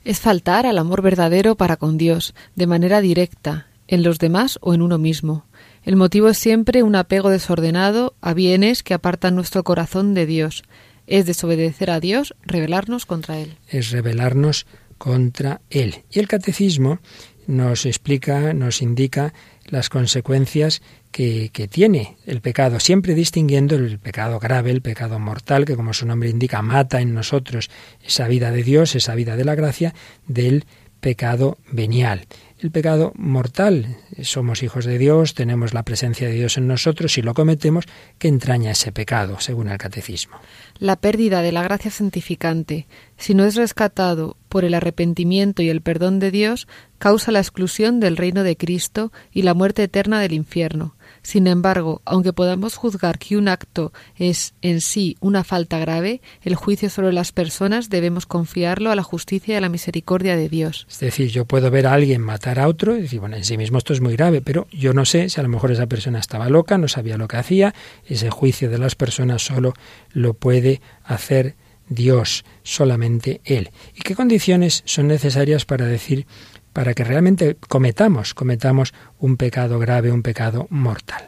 es faltar al amor verdadero para con Dios, de manera directa, en los demás o en uno mismo. El motivo es siempre un apego desordenado a bienes que apartan nuestro corazón de Dios. Es desobedecer a Dios, rebelarnos contra Él. Es rebelarnos contra Él. Y el catecismo nos explica, nos indica las consecuencias que, que, tiene el pecado, siempre distinguiendo el pecado grave, el pecado mortal, que como su nombre indica, mata en nosotros esa vida de Dios, esa vida de la gracia, del pecado venial. El pecado mortal, somos hijos de Dios, tenemos la presencia de Dios en nosotros y lo cometemos, que entraña ese pecado, según el catecismo. La pérdida de la gracia santificante, si no es rescatado por el arrepentimiento y el perdón de Dios, causa la exclusión del reino de Cristo y la muerte eterna del infierno. Sin embargo, aunque podamos juzgar que un acto es en sí una falta grave, el juicio sobre las personas debemos confiarlo a la justicia y a la misericordia de Dios. Es decir, yo puedo ver a alguien matar a otro y decir, bueno, en sí mismo esto es muy grave, pero yo no sé si a lo mejor esa persona estaba loca, no sabía lo que hacía, ese juicio de las personas solo lo puede hacer Dios, solamente Él. ¿Y qué condiciones son necesarias para decir para que realmente cometamos, cometamos un pecado grave, un pecado mortal.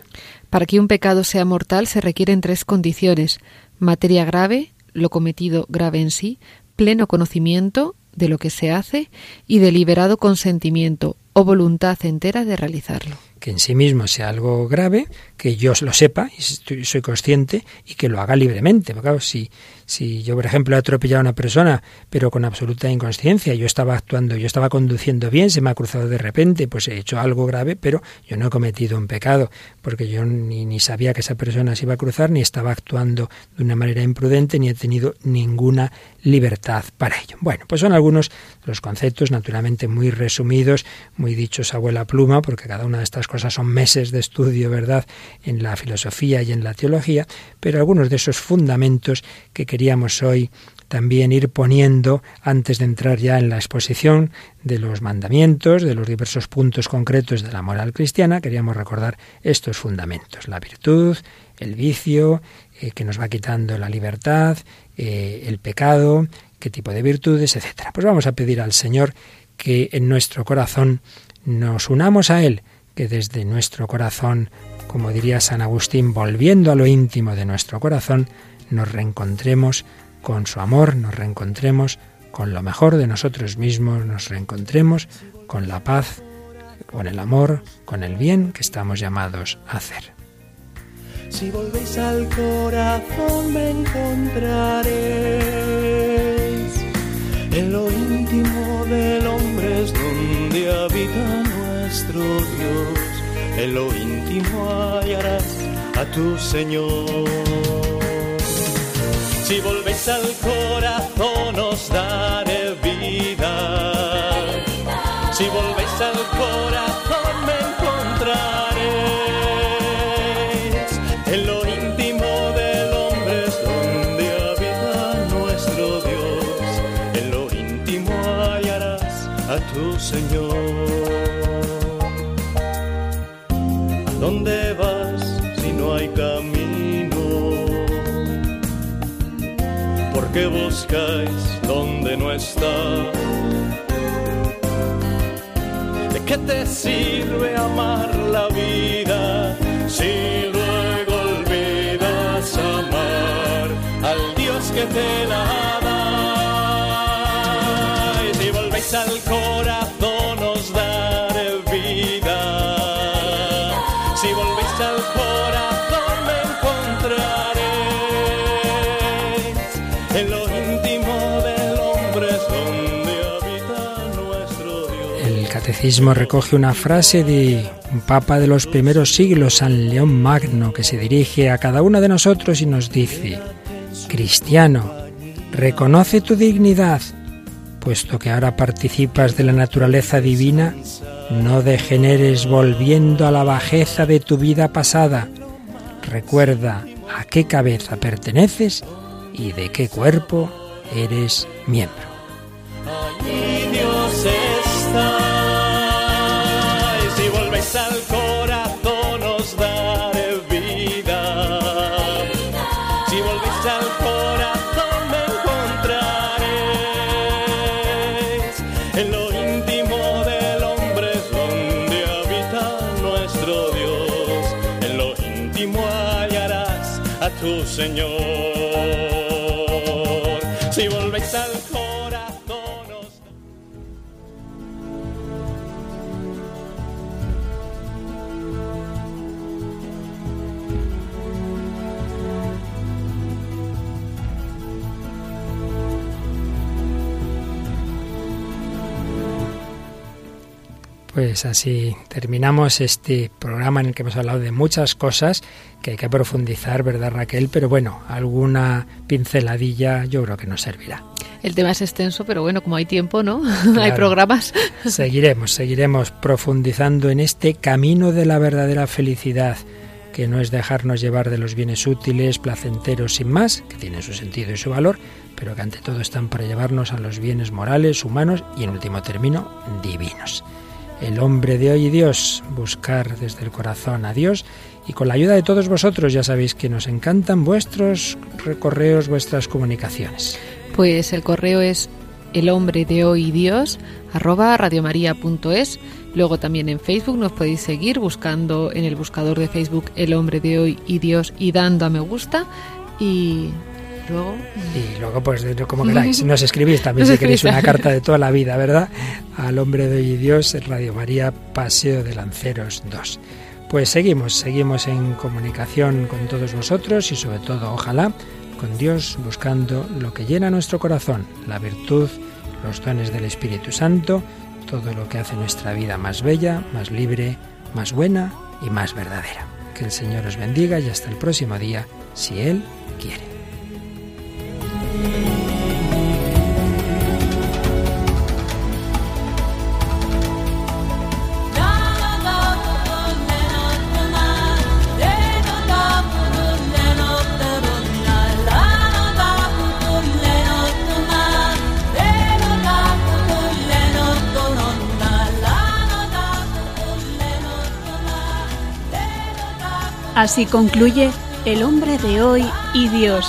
Para que un pecado sea mortal se requieren tres condiciones. Materia grave, lo cometido grave en sí, pleno conocimiento de lo que se hace y deliberado consentimiento o voluntad entera de realizarlo. Que en sí mismo sea algo grave, que yo lo sepa y soy consciente y que lo haga libremente. Porque si, si yo, por ejemplo, he atropellado a una persona, pero con absoluta inconsciencia, yo estaba actuando, yo estaba conduciendo bien, se me ha cruzado de repente, pues he hecho algo grave, pero yo no he cometido un pecado, porque yo ni, ni sabía que esa persona se iba a cruzar, ni estaba actuando de una manera imprudente, ni he tenido ninguna libertad para ello. Bueno, pues son algunos de los conceptos, naturalmente muy resumidos, muy dichos abuela pluma, porque cada una de estas cosas son meses de estudio, ¿verdad?, en la filosofía y en la teología, pero algunos de esos fundamentos que queríamos hoy también ir poniendo antes de entrar ya en la exposición de los mandamientos, de los diversos puntos concretos de la moral cristiana, queríamos recordar estos fundamentos, la virtud, el vicio, eh, que nos va quitando la libertad, eh, el pecado, qué tipo de virtudes, etcétera. Pues vamos a pedir al Señor que en nuestro corazón nos unamos a Él, que desde nuestro corazón, como diría San Agustín, volviendo a lo íntimo de nuestro corazón, nos reencontremos con su amor, nos reencontremos con lo mejor de nosotros mismos, nos reencontremos con la paz, con el amor, con el bien que estamos llamados a hacer. Si volvéis al corazón me encontraréis. En lo íntimo del hombre es donde habita Dios. En lo íntimo hallarás a tu Señor. Si volvéis al corazón os daré vida. Si volvéis al corazón buscáis donde no está? ¿De qué te sirve amar la vida si luego olvidas amar al Dios que te la da? Catecismo recoge una frase de un papa de los primeros siglos, San León Magno, que se dirige a cada uno de nosotros y nos dice, Cristiano, reconoce tu dignidad, puesto que ahora participas de la naturaleza divina, no degeneres volviendo a la bajeza de tu vida pasada. Recuerda a qué cabeza perteneces y de qué cuerpo eres miembro. Volvéis al corazón os daré vida. Si volvéis al corazón me encontraréis. En lo íntimo del hombre es donde habita nuestro Dios. En lo íntimo hallarás a tu Señor. Si volvéis al Pues así terminamos este programa en el que hemos hablado de muchas cosas que hay que profundizar, ¿verdad Raquel? Pero bueno, alguna pinceladilla yo creo que nos servirá. El tema es extenso, pero bueno, como hay tiempo, ¿no? hay programas. Seguiremos, seguiremos profundizando en este camino de la verdadera felicidad, que no es dejarnos llevar de los bienes útiles, placenteros sin más, que tienen su sentido y su valor, pero que ante todo están para llevarnos a los bienes morales, humanos y en último término, divinos. El hombre de hoy y Dios, buscar desde el corazón a Dios y con la ayuda de todos vosotros, ya sabéis que nos encantan vuestros correos, vuestras comunicaciones. Pues el correo es el hombre de hoy Dios arroba radiomaria.es. Luego también en Facebook nos podéis seguir buscando en el buscador de Facebook el hombre de hoy y Dios y dando a me gusta. Y luego Y luego, pues, como queráis, nos escribís también si queréis una carta de toda la vida, ¿verdad? Al hombre de hoy y Dios, Radio María, Paseo de Lanceros 2. Pues seguimos, seguimos en comunicación con todos vosotros y sobre todo, ojalá, con Dios, buscando lo que llena nuestro corazón, la virtud, los dones del Espíritu Santo, todo lo que hace nuestra vida más bella, más libre, más buena y más verdadera. Que el Señor os bendiga y hasta el próximo día, si Él quiere. Así concluye El hombre de hoy y Dios,